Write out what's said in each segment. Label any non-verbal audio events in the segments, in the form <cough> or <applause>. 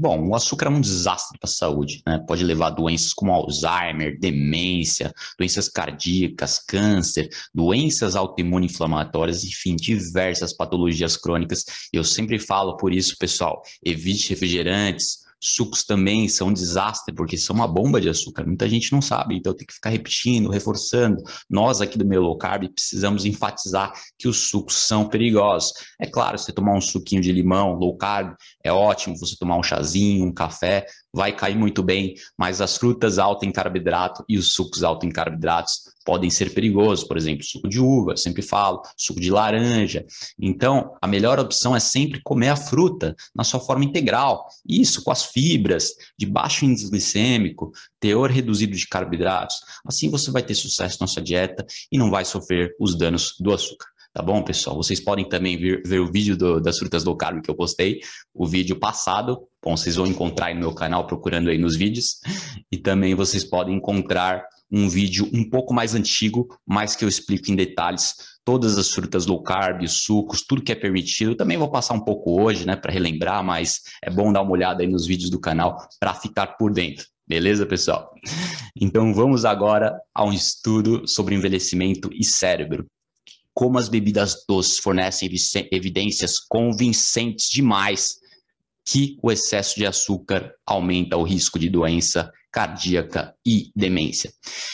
Bom, o açúcar é um desastre para a saúde, né? Pode levar a doenças como Alzheimer, demência, doenças cardíacas, câncer, doenças autoimuno-inflamatórias, enfim, diversas patologias crônicas. Eu sempre falo por isso, pessoal, evite refrigerantes, Sucos também são um desastre, porque são uma bomba de açúcar. Muita gente não sabe, então tem que ficar repetindo, reforçando. Nós aqui do meio low carb precisamos enfatizar que os sucos são perigosos. É claro, você tomar um suquinho de limão, low carb, é ótimo. Você tomar um chazinho, um café, vai cair muito bem, mas as frutas altas em carboidrato e os sucos altos em carboidratos podem ser perigosos, por exemplo, suco de uva, sempre falo, suco de laranja. Então, a melhor opção é sempre comer a fruta na sua forma integral. Isso com as fibras, de baixo índice glicêmico, teor reduzido de carboidratos. Assim você vai ter sucesso na sua dieta e não vai sofrer os danos do açúcar. Tá bom, pessoal? Vocês podem também vir, ver o vídeo do, das frutas low carb que eu postei, o vídeo passado. Bom, vocês vão encontrar aí no meu canal procurando aí nos vídeos. E também vocês podem encontrar um vídeo um pouco mais antigo, mas que eu explico em detalhes todas as frutas low carb, sucos, tudo que é permitido. Também vou passar um pouco hoje, né, para relembrar, mas é bom dar uma olhada aí nos vídeos do canal para ficar por dentro. Beleza, pessoal? Então vamos agora a um estudo sobre envelhecimento e cérebro como as bebidas doces fornecem evidências convincentes demais que o excesso de açúcar aumenta o risco de doença cardíaca e demência.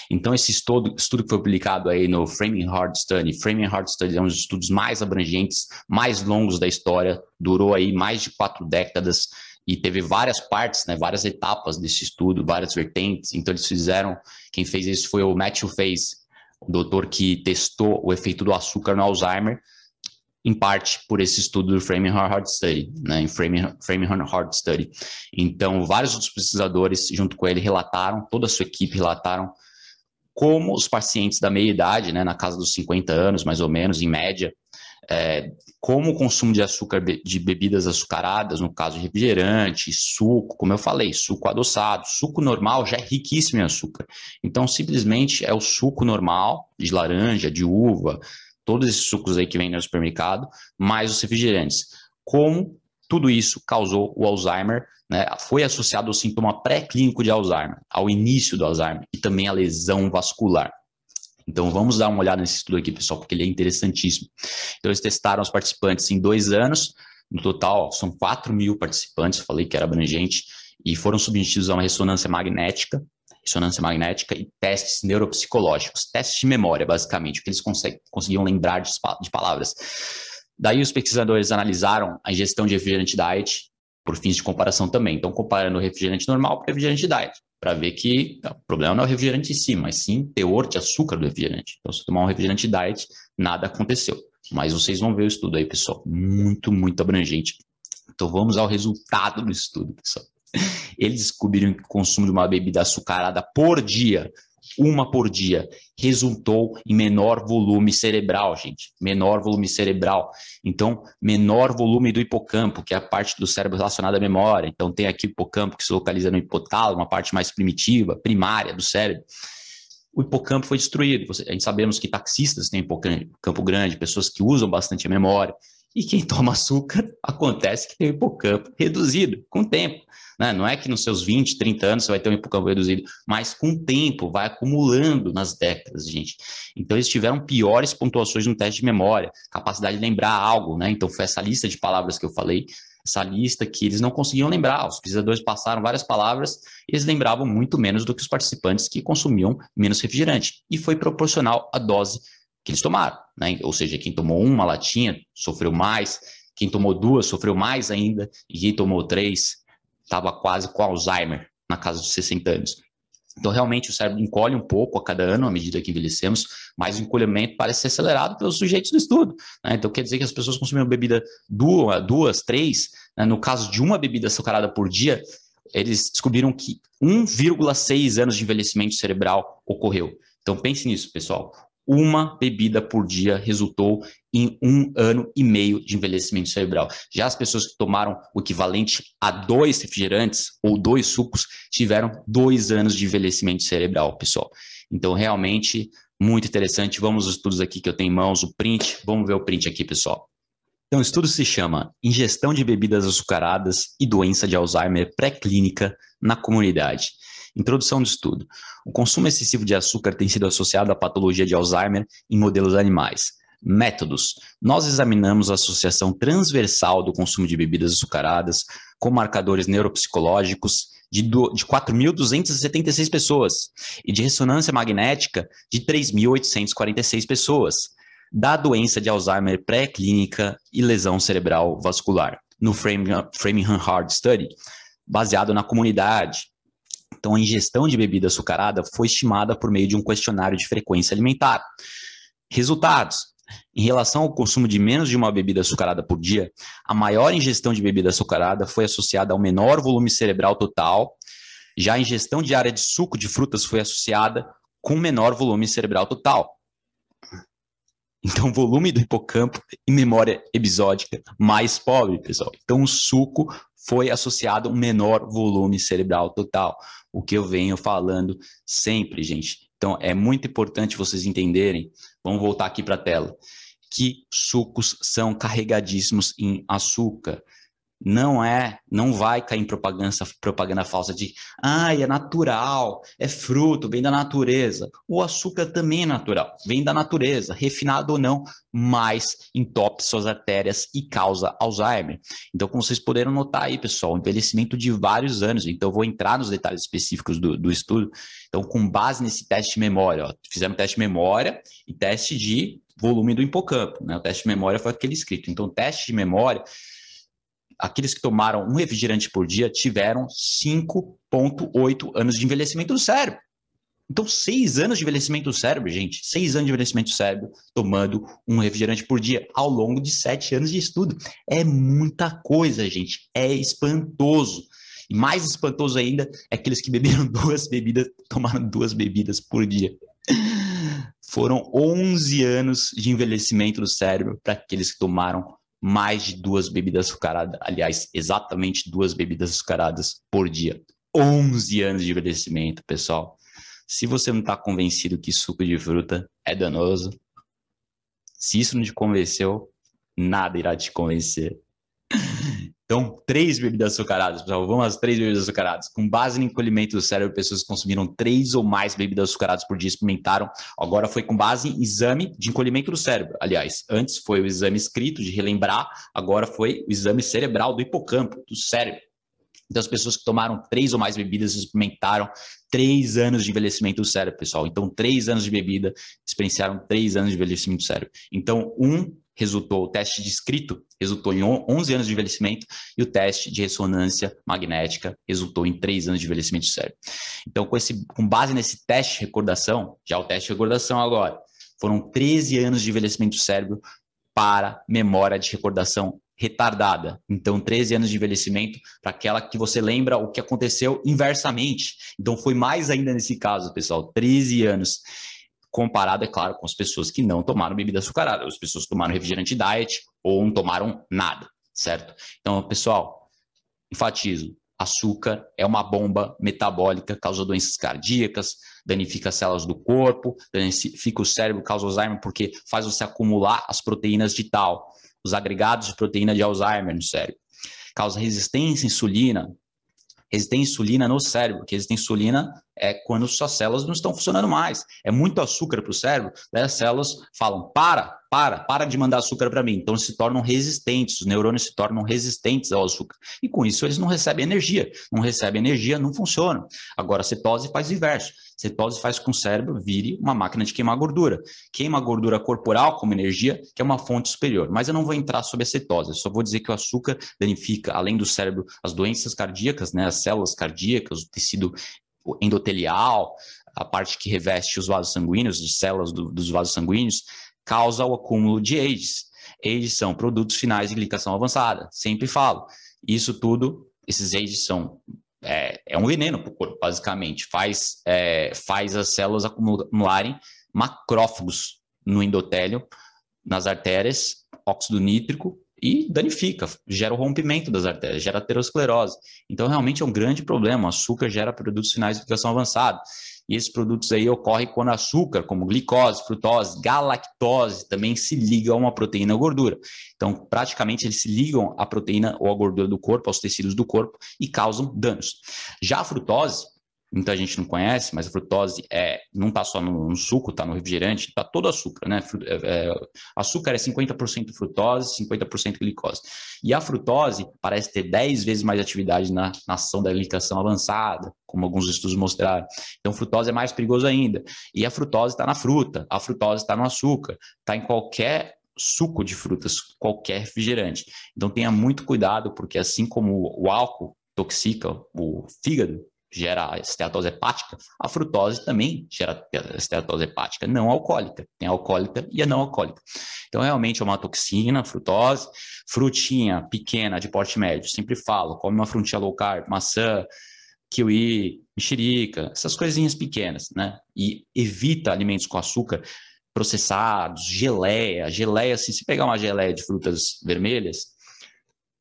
Então, esse estudo, estudo que foi publicado aí no Framing Heart Study, Framing Heart Study é um dos estudos mais abrangentes, mais longos da história, durou aí mais de quatro décadas e teve várias partes, né, várias etapas desse estudo, várias vertentes. Então, eles fizeram, quem fez isso foi o Matthew Fez, doutor que testou o efeito do açúcar no Alzheimer, em parte por esse estudo do Framingham Heart Study, né, em Framingham Heart Study. Então, vários outros pesquisadores, junto com ele, relataram, toda a sua equipe relataram como os pacientes da meia idade, né, na casa dos 50 anos, mais ou menos, em média, é, como o consumo de açúcar de bebidas açucaradas, no caso refrigerante, suco, como eu falei, suco adoçado, suco normal já é riquíssimo em açúcar. Então, simplesmente é o suco normal de laranja, de uva, todos esses sucos aí que vêm no supermercado, mais os refrigerantes. Como tudo isso causou o Alzheimer, né, foi associado ao sintoma pré-clínico de Alzheimer, ao início do Alzheimer e também à lesão vascular. Então vamos dar uma olhada nesse estudo aqui, pessoal, porque ele é interessantíssimo. Então eles testaram os participantes em dois anos, no total são 4 mil participantes, falei que era abrangente, e foram submetidos a uma ressonância magnética, ressonância magnética e testes neuropsicológicos, testes de memória, basicamente, o que eles conseguiam lembrar de, de palavras. Daí os pesquisadores analisaram a ingestão de refrigerante diet por fins de comparação também. Então, comparando o refrigerante normal com o refrigerante diet para ver que o problema não é o refrigerante em si, mas sim teor de açúcar do refrigerante. Então, se tomar um refrigerante diet, nada aconteceu. Mas vocês vão ver o estudo aí, pessoal. Muito, muito abrangente. Então, vamos ao resultado do estudo, pessoal. Eles descobriram que o consumo de uma bebida açucarada por dia uma por dia, resultou em menor volume cerebral, gente. Menor volume cerebral. Então, menor volume do hipocampo, que é a parte do cérebro relacionada à memória. Então, tem aqui o hipocampo que se localiza no hipotálamo, uma parte mais primitiva, primária do cérebro. O hipocampo foi destruído. A gente sabemos que taxistas têm hipocampo grande, pessoas que usam bastante a memória. E quem toma açúcar, acontece que tem o hipocampo reduzido com o tempo. Né? Não é que nos seus 20, 30 anos você vai ter um hipocampo reduzido, mas com o tempo, vai acumulando nas décadas, gente. Então, eles tiveram piores pontuações no teste de memória, capacidade de lembrar algo, né? Então, foi essa lista de palavras que eu falei, essa lista que eles não conseguiam lembrar. Os pesquisadores passaram várias palavras e eles lembravam muito menos do que os participantes que consumiam menos refrigerante. E foi proporcional à dose que eles tomaram, né? Ou seja, quem tomou uma latinha sofreu mais, quem tomou duas sofreu mais ainda, e quem tomou três estava quase com Alzheimer na casa dos 60 anos. Então, realmente, o cérebro encolhe um pouco a cada ano, à medida que envelhecemos, mas o encolhimento parece ser acelerado pelos sujeitos do estudo. Né? Então, quer dizer que as pessoas consumiam bebida duas, duas três, né? no caso de uma bebida açucarada por dia, eles descobriram que 1,6 anos de envelhecimento cerebral ocorreu. Então, pense nisso, pessoal uma bebida por dia resultou em um ano e meio de envelhecimento cerebral. Já as pessoas que tomaram o equivalente a dois refrigerantes ou dois sucos tiveram dois anos de envelhecimento cerebral, pessoal. Então, realmente, muito interessante. Vamos aos estudos aqui que eu tenho em mãos, o print. Vamos ver o print aqui, pessoal. Então, o estudo se chama Ingestão de bebidas açucaradas e doença de Alzheimer pré-clínica na comunidade. Introdução do estudo. O consumo excessivo de açúcar tem sido associado à patologia de Alzheimer em modelos animais. Métodos. Nós examinamos a associação transversal do consumo de bebidas açucaradas com marcadores neuropsicológicos de, de 4.276 pessoas e de ressonância magnética de 3.846 pessoas da doença de Alzheimer pré-clínica e lesão cerebral vascular, no Framingham Heart Study, baseado na comunidade. Então, a ingestão de bebida açucarada foi estimada por meio de um questionário de frequência alimentar. Resultados: em relação ao consumo de menos de uma bebida açucarada por dia, a maior ingestão de bebida açucarada foi associada ao menor volume cerebral total, já a ingestão diária de suco de frutas foi associada com menor volume cerebral total. Então, volume do hipocampo e memória episódica mais pobre, pessoal. Então, o suco foi associado a um menor volume cerebral total. O que eu venho falando sempre, gente. Então, é muito importante vocês entenderem. Vamos voltar aqui para a tela. Que sucos são carregadíssimos em açúcar não é, não vai cair em propaganda, propaganda falsa de, ah, é natural, é fruto, vem da natureza. O açúcar também é natural, vem da natureza, refinado ou não, mas entope suas artérias e causa Alzheimer. Então, como vocês puderam notar aí, pessoal, envelhecimento de vários anos. Então, eu vou entrar nos detalhes específicos do, do estudo. Então, com base nesse teste de memória, ó, fizemos teste de memória e teste de volume do hipocampo. Né? O teste de memória foi aquele escrito. Então, teste de memória aqueles que tomaram um refrigerante por dia tiveram 5,8 anos de envelhecimento do cérebro. Então, seis anos de envelhecimento do cérebro, gente, seis anos de envelhecimento do cérebro tomando um refrigerante por dia ao longo de sete anos de estudo. É muita coisa, gente. É espantoso. E mais espantoso ainda é aqueles que beberam <laughs> duas bebidas, tomaram duas bebidas por dia. Foram 11 anos de envelhecimento do cérebro para aqueles que tomaram mais de duas bebidas açucaradas, aliás, exatamente duas bebidas açucaradas por dia. 11 anos de envelhecimento, pessoal. Se você não está convencido que suco de fruta é danoso, se isso não te convenceu, nada irá te convencer. <laughs> Então, três bebidas açucaradas, pessoal. Vamos às três bebidas açucaradas. Com base no encolhimento do cérebro, pessoas consumiram três ou mais bebidas açucaradas por dia, experimentaram. Agora foi com base em exame de encolhimento do cérebro. Aliás, antes foi o exame escrito de relembrar, agora foi o exame cerebral do hipocampo, do cérebro. Então, as pessoas que tomaram três ou mais bebidas experimentaram três anos de envelhecimento do cérebro, pessoal. Então, três anos de bebida experienciaram três anos de envelhecimento do cérebro. Então, um resultou, o teste de escrito resultou em 11 anos de envelhecimento e o teste de ressonância magnética resultou em 3 anos de envelhecimento do cérebro. Então, com, esse, com base nesse teste de recordação, já o teste de recordação agora, foram 13 anos de envelhecimento do cérebro para memória de recordação retardada. Então, 13 anos de envelhecimento para aquela que você lembra o que aconteceu inversamente. Então, foi mais ainda nesse caso, pessoal, 13 anos comparado, é claro, com as pessoas que não tomaram bebida açucarada, as pessoas que tomaram refrigerante diet ou não tomaram nada, certo? Então, pessoal, enfatizo, açúcar é uma bomba metabólica, causa doenças cardíacas, danifica as células do corpo, danifica o cérebro, causa Alzheimer, porque faz você acumular as proteínas de tal, os agregados de proteína de Alzheimer no cérebro. Causa resistência à insulina, resistência insulina no cérebro, porque resistência insulina é quando suas células não estão funcionando mais. É muito açúcar para o cérebro, daí as células falam: para, para, para de mandar açúcar para mim. Então se tornam resistentes, os neurônios se tornam resistentes ao açúcar. E com isso eles não recebem energia. Não recebem energia, não funcionam. Agora a cetose faz o inverso. Cetose faz com que o cérebro vire uma máquina de queimar gordura. Queima gordura corporal como energia, que é uma fonte superior. Mas eu não vou entrar sobre a cetose, eu só vou dizer que o açúcar danifica, além do cérebro, as doenças cardíacas, né, as células cardíacas, o tecido endotelial, a parte que reveste os vasos sanguíneos, as células do, dos vasos sanguíneos, causa o acúmulo de AIDS. AIDS são produtos finais de glicação avançada, sempre falo. Isso tudo, esses AIDS são é, é um veneno para o corpo, basicamente. Faz, é, faz as células acumularem macrófagos no endotélio, nas artérias, óxido nítrico, e danifica, gera o rompimento das artérias, gera aterosclerose. Então, realmente é um grande problema. O açúcar gera produtos sinais de irrigação avançada. E esses produtos aí ocorrem quando açúcar, como glicose, frutose, galactose, também se ligam a uma proteína ou gordura. Então, praticamente, eles se ligam à proteína ou à gordura do corpo, aos tecidos do corpo e causam danos. Já a frutose, muita gente não conhece, mas a frutose é, não está só no, no, suco, está no refrigerante, está todo açúcar, né? É, é, açúcar é 50% frutose, 50% glicose. E a frutose parece ter 10 vezes mais atividade na, na ação da glicação avançada, como alguns estudos mostraram. Então, frutose é mais perigoso ainda. E a frutose está na fruta, a frutose está no açúcar, está em qualquer suco de frutas, qualquer refrigerante. Então, tenha muito cuidado, porque assim como o álcool toxica o fígado, gera esteatose hepática, a frutose também gera esteatose hepática, não alcoólica. Tem a alcoólica e a não alcoólica. Então, realmente é uma toxina, frutose. Frutinha pequena, de porte médio, sempre falo, come uma frutinha low carb, maçã, kiwi, mexerica, essas coisinhas pequenas, né? E evita alimentos com açúcar processados, geleia, geleia, assim, se pegar uma geleia de frutas vermelhas,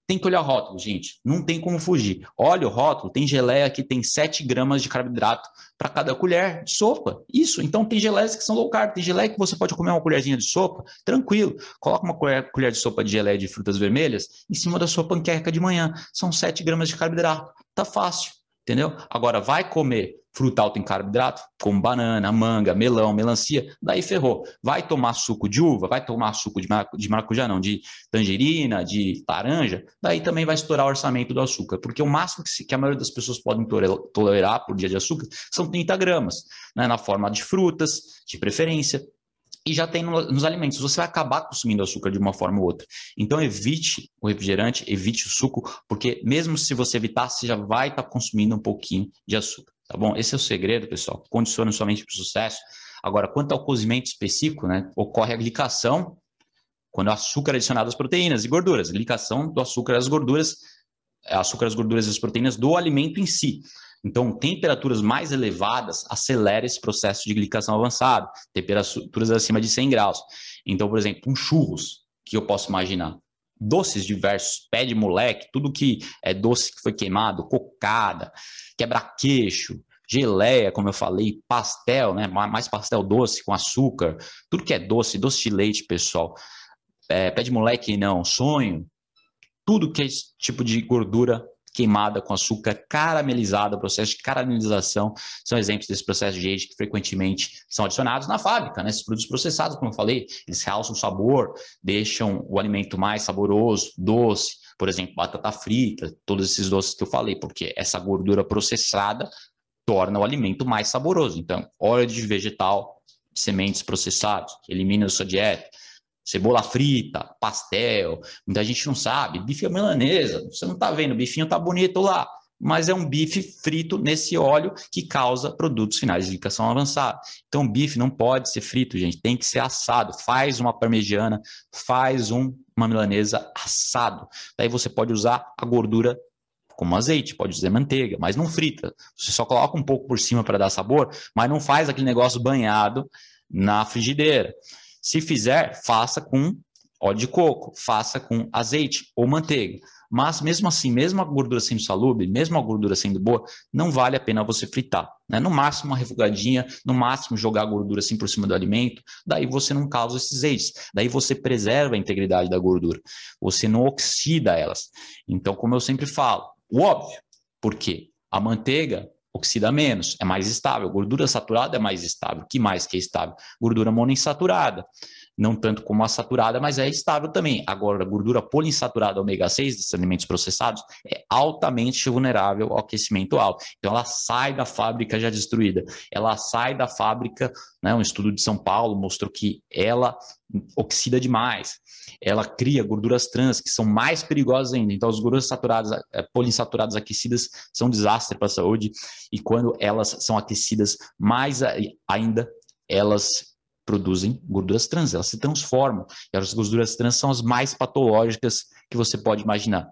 tem que olhar o rótulo, gente. Não tem como fugir. Olha o rótulo, tem geleia que tem 7 gramas de carboidrato para cada colher de sopa. Isso. Então tem geleias que são low carb. Tem geleia que você pode comer uma colherzinha de sopa, tranquilo. Coloca uma colher, de sopa de geleia de frutas vermelhas em cima da sua panqueca de manhã. São 7 gramas de carboidrato. Tá fácil entendeu? Agora, vai comer fruta alta em carboidrato, como banana, manga, melão, melancia, daí ferrou. Vai tomar suco de uva, vai tomar suco de, de maracujá, não, de tangerina, de laranja, daí também vai estourar o orçamento do açúcar, porque o máximo que, que a maioria das pessoas podem tolerar por dia de açúcar são 30 gramas, né, na forma de frutas, de preferência, e já tem no, nos alimentos. Você vai acabar consumindo açúcar de uma forma ou outra. Então, evite o refrigerante, evite o suco, porque mesmo se você evitar, você já vai estar tá consumindo um pouquinho de açúcar. Tá bom? Esse é o segredo, pessoal. Condicione somente para o sucesso. Agora, quanto ao cozimento específico, né, ocorre a glicação quando o açúcar é adicionado às proteínas e gorduras. Glicação do açúcar às gorduras, açúcar, às gorduras e as proteínas do alimento em si. Então, temperaturas mais elevadas aceleram esse processo de glicação avançado, temperaturas acima de 100 graus. Então, por exemplo, um churros, que eu posso imaginar, doces diversos, pé de moleque, tudo que é doce que foi queimado, cocada, quebra-queixo, geleia, como eu falei, pastel, né? Mais pastel doce com açúcar, tudo que é doce, doce de leite, pessoal. É, pé de moleque não, sonho, tudo que é esse tipo de gordura queimada com açúcar caramelizado, o processo de caramelização são exemplos desse processo de age que frequentemente são adicionados na fábrica, né? Esses produtos processados, como eu falei, eles realçam o sabor, deixam o alimento mais saboroso, doce, por exemplo, batata frita, todos esses doces que eu falei, porque essa gordura processada torna o alimento mais saboroso. Então, óleo de vegetal, sementes processados, elimina da sua dieta cebola frita, pastel, muita gente não sabe, bife é milanesa, você não está vendo, o bifinho está bonito lá, mas é um bife frito nesse óleo que causa produtos finais de ligação avançada. Então, o bife não pode ser frito, gente, tem que ser assado. Faz uma parmegiana, faz um, uma milanesa assado. Daí você pode usar a gordura como azeite, pode usar manteiga, mas não frita. Você só coloca um pouco por cima para dar sabor, mas não faz aquele negócio banhado na frigideira. Se fizer, faça com óleo de coco, faça com azeite ou manteiga. Mas mesmo assim, mesmo a gordura sendo salubre, mesmo a gordura sendo boa, não vale a pena você fritar. Né? No máximo uma refogadinha, no máximo jogar a gordura assim por cima do alimento, daí você não causa esses eixos, daí você preserva a integridade da gordura, você não oxida elas. Então, como eu sempre falo, o óbvio, por quê? A manteiga oxida menos, é mais estável. Gordura saturada é mais estável. que mais que é estável? Gordura monoinsaturada. Não tanto como a saturada, mas é estável também. Agora, a gordura poliinsaturada ômega 6 desses alimentos processados é altamente vulnerável ao aquecimento alto. Então, ela sai da fábrica já destruída. Ela sai da fábrica, né, um estudo de São Paulo mostrou que ela oxida demais ela cria gorduras trans que são mais perigosas ainda. Então, as gorduras saturadas, é, poliinsaturadas aquecidas são um desastre para a saúde e quando elas são aquecidas mais ainda, elas produzem gorduras trans, elas se transformam. E as gorduras trans são as mais patológicas que você pode imaginar.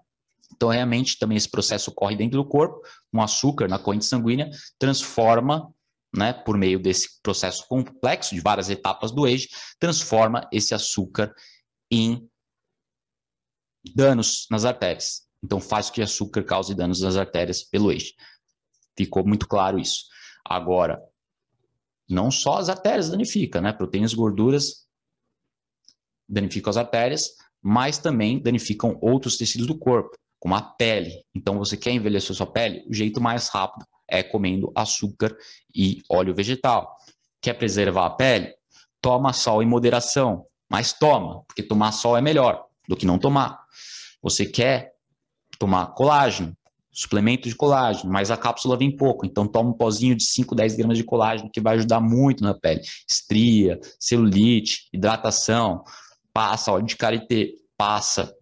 Então, realmente, também esse processo ocorre dentro do corpo, um açúcar na corrente sanguínea transforma né, por meio desse processo complexo de várias etapas do age, transforma esse açúcar em danos nas artérias. Então, faz que açúcar cause danos nas artérias pelo eixo. Ficou muito claro isso. Agora, Não só as artérias danifica, né? Proteínas e gorduras danificam as artérias, mas também danificam outros tecidos do corpo, como a pele. Então, você quer envelhecer sua pele? O jeito mais rápido é comendo açúcar e óleo vegetal. Quer preservar a pele? Toma sol em moderação, mas toma, porque tomar sol é melhor do que não tomar. Você quer tomar colágeno, suplemento de colágeno, mas a cápsula vem pouco, então toma um pozinho de 5, 10 gramas de colágeno que vai ajudar muito na pele. Estria, celulite, hidratação, passa óleo de karité, passa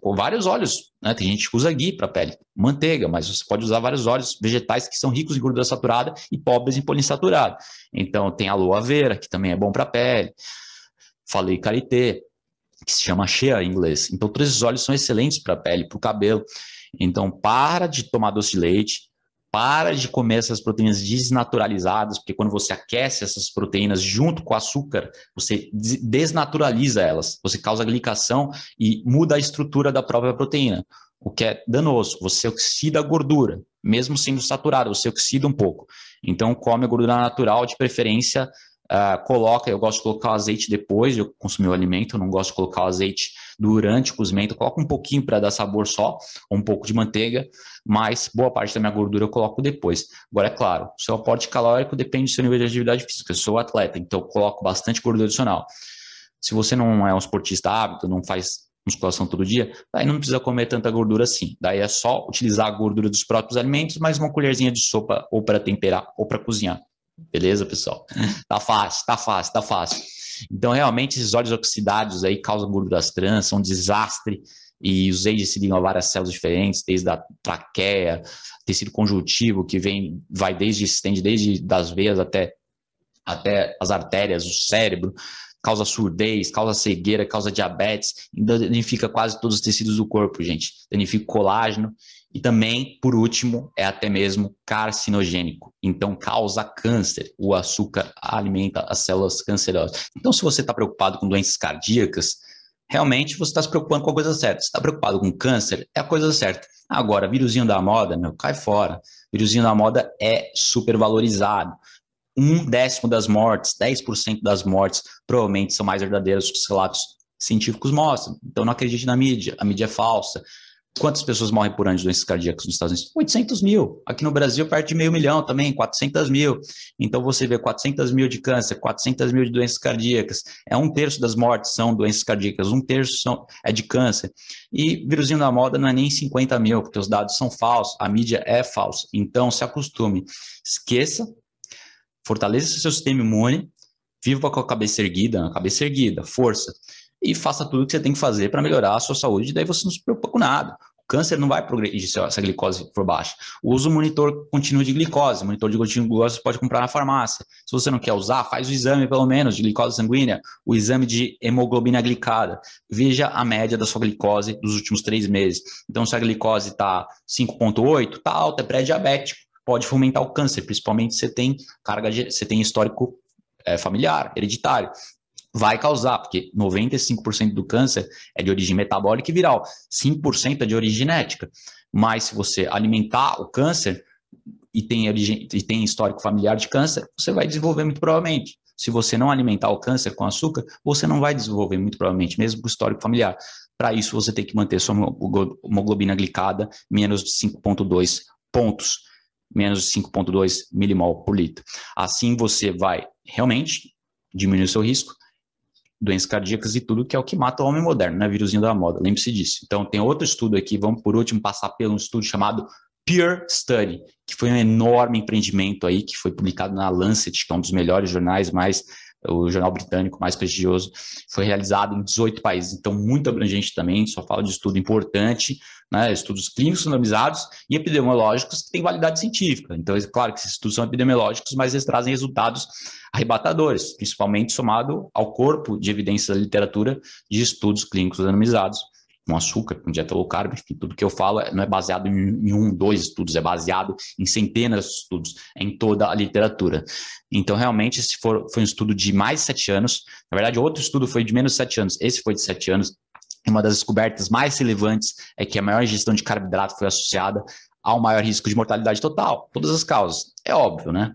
com vários óleos, né? Tem gente que usa ghee para pele, manteiga, mas você pode usar vários óleos vegetais que são ricos em gordura saturada e pobres em poliinsaturado. Então tem aloe vera, que também é bom para pele. Falei karité, que se chama shea em inglês. Então todos esses óleos são excelentes para a pele, para o cabelo. Então para de tomar doce de leite, para de comer essas proteínas desnaturalizadas, porque quando você aquece essas proteínas junto com açúcar, você desnaturaliza elas, você causa glicação e muda a estrutura da própria proteína, o que é danoso. Você oxida a gordura, mesmo sendo saturada, você oxida um pouco. Então, come a gordura natural, de preferência Uh, coloca, eu gosto de colocar o azeite depois de eu consumir o alimento, eu não gosto de colocar o azeite durante o cozimento, eu coloco um pouquinho para dar sabor só, um pouco de manteiga, mas boa parte da minha gordura eu coloco depois. Agora, é claro, o seu aporte calórico depende do seu nível de atividade física, eu sou atleta, então eu coloco bastante gordura adicional. Se você não é um esportista hábito, não faz musculação todo dia, daí não precisa comer tanta gordura assim. Daí é só utilizar a gordura dos próprios alimentos, mais uma colherzinha de sopa ou para temperar ou para cozinhar. Beleza, pessoal? <laughs> Tá fácil, tá fácil, tá fácil. Então, realmente, esses óleos oxidados aí causam gorduras trans, são um desastre. E os AIDS se ligam a várias células diferentes, desde a traqueia, tecido conjuntivo, que vem, vai desde, estende desde das veias até, até as artérias, o cérebro, causa surdez, causa cegueira, causa diabetes, danifica quase todos os tecidos do corpo, gente. Danifica o colágeno e também, por último, é até mesmo carcinogênico. Então, causa câncer. O açúcar alimenta as células cancerosas. Então, se você está preocupado com doenças cardíacas, realmente você está se preocupando com a coisa certa. Está preocupado com câncer, é a coisa certa. Agora, vírusinho da moda, meu, cai fora. Vírusinho da moda é super valorizado. Um décimo das mortes, 10% das mortes, provavelmente são mais verdadeiras que os relatos científicos mostram. Então, não acredite na mídia. A mídia é falsa. Quantas pessoas morrem por ano de doenças cardíacas nos Estados Unidos? 800 mil. Aqui no Brasil, perto de meio milhão também, 400 mil. Então, você vê 400 mil de câncer, 400 mil de doenças cardíacas. É um terço das mortes são doenças cardíacas, um terço são, é de câncer. E vírusinho da moda não é nem 50 mil, porque os dados são falsos, a mídia é falsa. Então, se acostume. Esqueça, fortaleça seu sistema imune, viva com a cabeça erguida, a cabeça erguida, força e faça tudo o que você tem que fazer para melhorar a sua saúde, daí você não se preocupa com nada. O câncer não vai progredir se essa glicose for baixa. Usa o monitor contínuo de glicose. Monitor de contínuo de glicose você pode comprar na farmácia. Se você não quer usar, faz o exame, pelo menos, de glicose sanguínea, o exame de hemoglobina glicada. Veja a média da sua glicose dos últimos três meses. Então, se a glicose está 5,8, está alta, é pré-diabético. Pode fomentar o câncer, principalmente se você tem carga, você tem histórico é, familiar, hereditário vai causar, porque 95% do câncer é de origem metabólica e viral, 5% é de origem genética. Mas se você alimentar o câncer e tem, origem, e tem histórico familiar de câncer, você vai desenvolver muito provavelmente. Se você não alimentar o câncer com açúcar, você não vai desenvolver muito provavelmente, mesmo com histórico familiar. Para isso, você tem que manter sua hemoglobina glicada menos de 5,2 pontos, menos de 5,2 milimol por litro. Assim, você vai realmente diminuir o seu risco doenças cardíacas e tudo, que é o que mata o homem moderno, né? Vírusinho da moda, lembre-se disso. Então, tem outro estudo aqui, vamos por último passar pelo estudo chamado Peer Study, que foi um enorme empreendimento aí, que foi publicado na Lancet, que é um dos melhores jornais mais o jornal britânico mais prestigioso, foi realizado em 18 países, então muito abrangente também, só fala de estudo importante, né, estudos clínicos randomizados e epidemiológicos que têm validade científica. Então, é claro que esses estudos são epidemiológicos, mas eles trazem resultados arrebatadores, principalmente somado ao corpo de evidências da literatura de estudos clínicos randomizados com açúcar, com dieta low carb, enfim, tudo que eu falo é, não é baseado em, um, dois estudos, é baseado em centenas de estudos, em toda a literatura. Então, realmente, esse for, foi um estudo de mais de sete anos. Na verdade, outro estudo foi de menos de sete anos, esse foi de sete anos. Uma das descobertas mais relevantes é que a maior ingestão de carboidrato foi associada ao maior risco de mortalidade total. Todas as causas, é óbvio, né?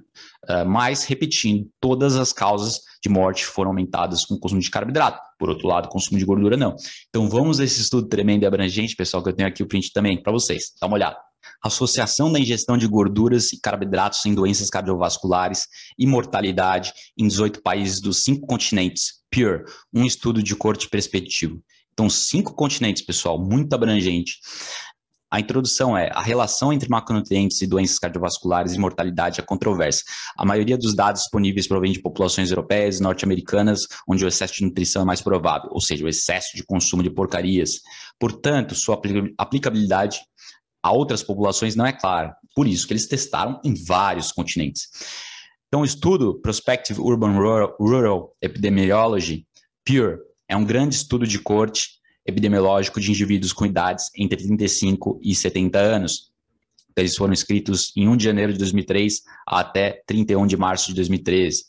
Uh, mas, repetindo, todas as causas de morte foram aumentadas com o consumo de carboidrato. Por outro lado, o consumo de gordura não. Então, vamos a esse estudo tremendo e abrangente, pessoal, que eu tenho aqui o print também para vocês. Dá uma olhada. Associação da ingestão de gorduras e carboidratos em doenças cardiovasculares e mortalidade em 18 países dos cinco continentes. PURE, um estudo de corte perspectivo. Então, cinco continentes, pessoal, muito abrangente. A introdução é a relação entre macronutrientes e doenças cardiovasculares e mortalidade é controversa. A maioria dos dados disponíveis provém de populações europeias e norte-americanas, onde o excesso de nutrição é mais provável, ou seja, o excesso de consumo de porcarias. Portanto, sua aplicabilidade a outras populações não é clara. Por isso que eles testaram em vários continentes. Então, o estudo Prospective Urban Rural, Rural Epidemiology, PURE, é um grande estudo de corte epidemiológico de indivíduos com idades entre 35 e 70 anos. Então, eles foram escritos em 1 de janeiro de 2003 até 31 de março de 2013.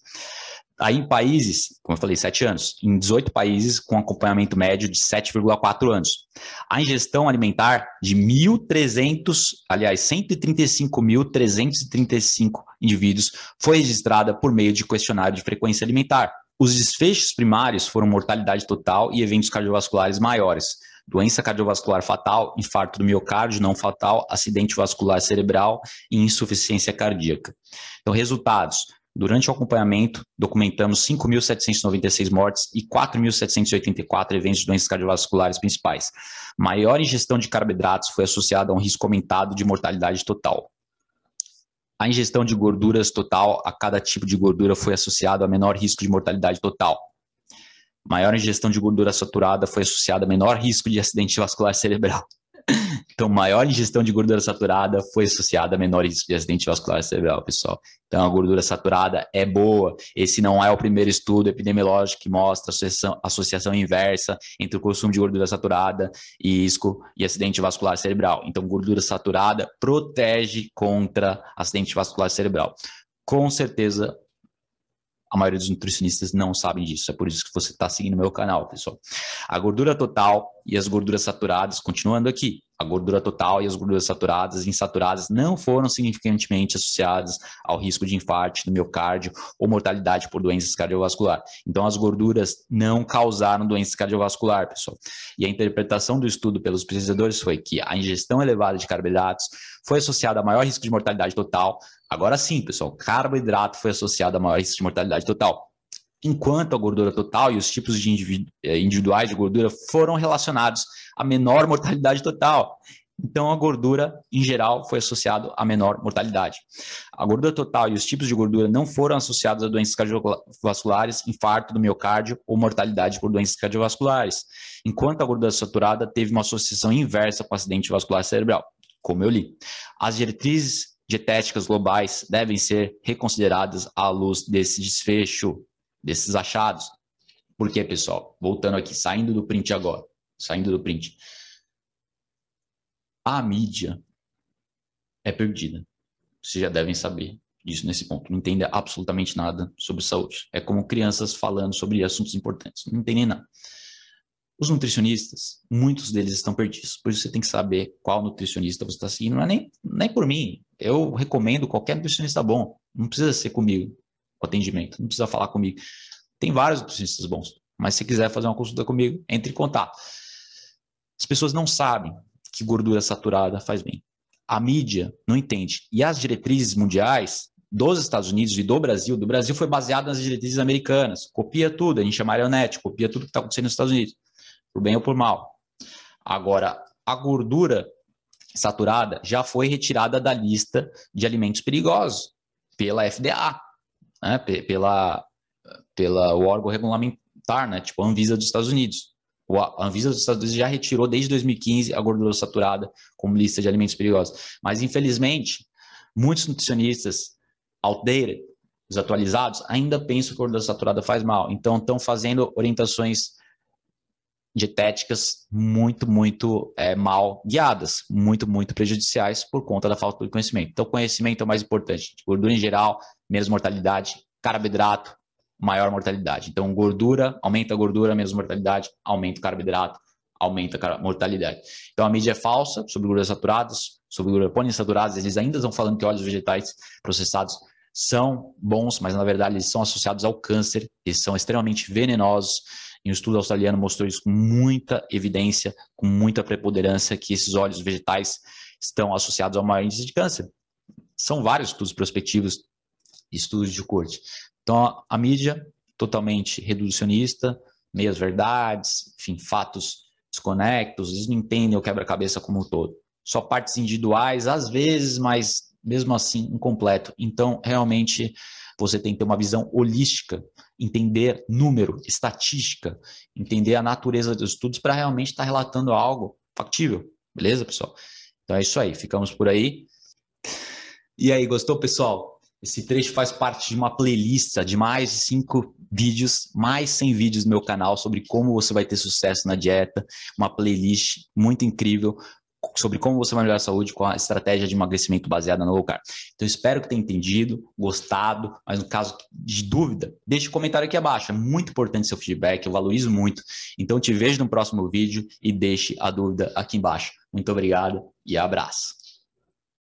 Aí em países, como eu falei, 7 anos, em 18 países com acompanhamento médio de 7,4 anos. A ingestão alimentar de 1.300, aliás, 135.335 indivíduos foi registrada por meio de questionário de frequência alimentar. Os desfechos primários foram mortalidade total e eventos cardiovasculares maiores, doença cardiovascular fatal, infarto do miocárdio não fatal, acidente vascular cerebral e insuficiência cardíaca. Então, resultados. Durante o acompanhamento, documentamos 5.796 mortes e 4.784 eventos de doenças cardiovasculares principais. Maior ingestão de carboidratos foi associada a um risco aumentado de mortalidade total. A ingestão de gorduras total a cada tipo de gordura foi associado a menor risco de mortalidade total. Maior ingestão de gordura saturada foi associada a menor risco de acidente vascular cerebral. Então, maior ingestão de gordura saturada foi associada a menor risco de acidente vascular cerebral, pessoal. Então, a gordura saturada é boa. Esse não é o primeiro estudo epidemiológico que mostra associação, associação inversa entre o consumo de gordura saturada e risco e acidente vascular cerebral. Então, gordura saturada protege contra acidente vascular cerebral. Com certeza, a maioria dos nutricionistas não sabem disso. É por isso que você está seguindo meu canal, pessoal. A gordura total e as gorduras saturadas, continuando aqui, a gordura total e as gorduras saturadas e insaturadas não foram significantemente associadas ao risco de infarto no miocárdio ou mortalidade por doenças cardiovasculares. Então, as gorduras não causaram doença cardiovascular, pessoal. E a interpretação do estudo pelos pesquisadores foi que a ingestão elevada de carboidratos foi associada a maior risco de mortalidade total. Agora sim, pessoal, carboidrato foi associado a maior risco de mortalidade total enquanto a gordura total e os tipos de eh, individuais de gordura foram relacionados a menor mortalidade total. Então, a gordura, em geral, foi associada a menor mortalidade. A gordura total e os tipos de gordura não foram associados a doenças cardiovasculares, infarto do miocárdio ou mortalidade por doenças cardiovasculares, enquanto a gordura saturada teve uma associação inversa com acidente vascular cerebral, como eu li. As diretrizes dietéticas globais devem ser reconsideradas à luz desse desfecho, desses achados. Por quê, pessoal? Voltando aqui, saindo do print agora saindo do print. A mídia é perdida. Vocês já devem saber disso nesse ponto. Não entende absolutamente nada sobre saúde. É como crianças falando sobre assuntos importantes. Não entendem nada. Os nutricionistas, muitos deles estão perdidos. Por isso você tem que saber qual nutricionista você está seguindo. Não é nem, nem por mim. Eu recomendo qualquer nutricionista bom. Não precisa ser comigo o atendimento. Não precisa falar comigo. Tem vários nutricionistas bons. Mas se quiser fazer uma consulta comigo, entre em contato. As pessoas não sabem que gordura saturada faz bem. A mídia não entende. E as diretrizes mundiais dos Estados Unidos e do Brasil, do Brasil foi baseado nas diretrizes americanas. Copia tudo, a gente é marionete, copia tudo que está acontecendo nos Estados Unidos, por bem ou por mal. Agora, a gordura saturada já foi retirada da lista de alimentos perigosos pela FDA, né? pela, pela o órgão regulamentar, né? tipo a Anvisa dos Estados Unidos. A Anvisa dos Estados Unidos já retirou desde 2015 a gordura saturada como lista de alimentos perigosos. Mas, infelizmente, muitos nutricionistas outdated, desatualizados, ainda pensam que a gordura saturada faz mal. Então, estão fazendo orientações dietéticas muito, muito é, mal guiadas, muito, muito prejudiciais por conta da falta de conhecimento. Então, conhecimento é o mais importante. Gordura em geral, menos mortalidade, carboidrato, maior mortalidade. Então, gordura, aumenta a gordura, menos mortalidade, aumenta o carboidrato, aumenta a mortalidade. Então, a mídia é falsa sobre gorduras saturadas, sobre gordura poliinsaturadas, eles ainda estão falando que óleos vegetais processados são bons, mas na verdade eles são associados ao câncer, eles são extremamente venenosos. E um estudo australiano mostrou isso com muita evidência, com muita preponderância, que esses óleos vegetais estão associados ao maior índice de câncer. São vários estudos prospectivos, estudos de corte. Então, a mídia totalmente reducionista, meias verdades, enfim, fatos desconectos, eles não entendem o quebra-cabeça como um todo. Só partes individuais, às vezes, mas mesmo assim incompleto. Então, realmente, você tem que ter uma visão holística, entender número, estatística, entender a natureza dos estudos para realmente estar tá relatando algo factível. Beleza, pessoal? Então é isso aí, ficamos por aí. E aí, gostou, pessoal? Esse trecho faz parte de uma playlist de mais de cinco vídeos, mais 100 vídeos no meu canal sobre como você vai ter sucesso na dieta. Uma playlist muito incrível sobre como você vai melhorar a saúde com a estratégia de emagrecimento baseada no low carb. Então, espero que tenha entendido, gostado, mas no caso de dúvida, deixe um comentário aqui abaixo. É muito importante seu feedback, eu valorizo muito. Então, te vejo no próximo vídeo e deixe a dúvida aqui embaixo. Muito obrigado e abraço.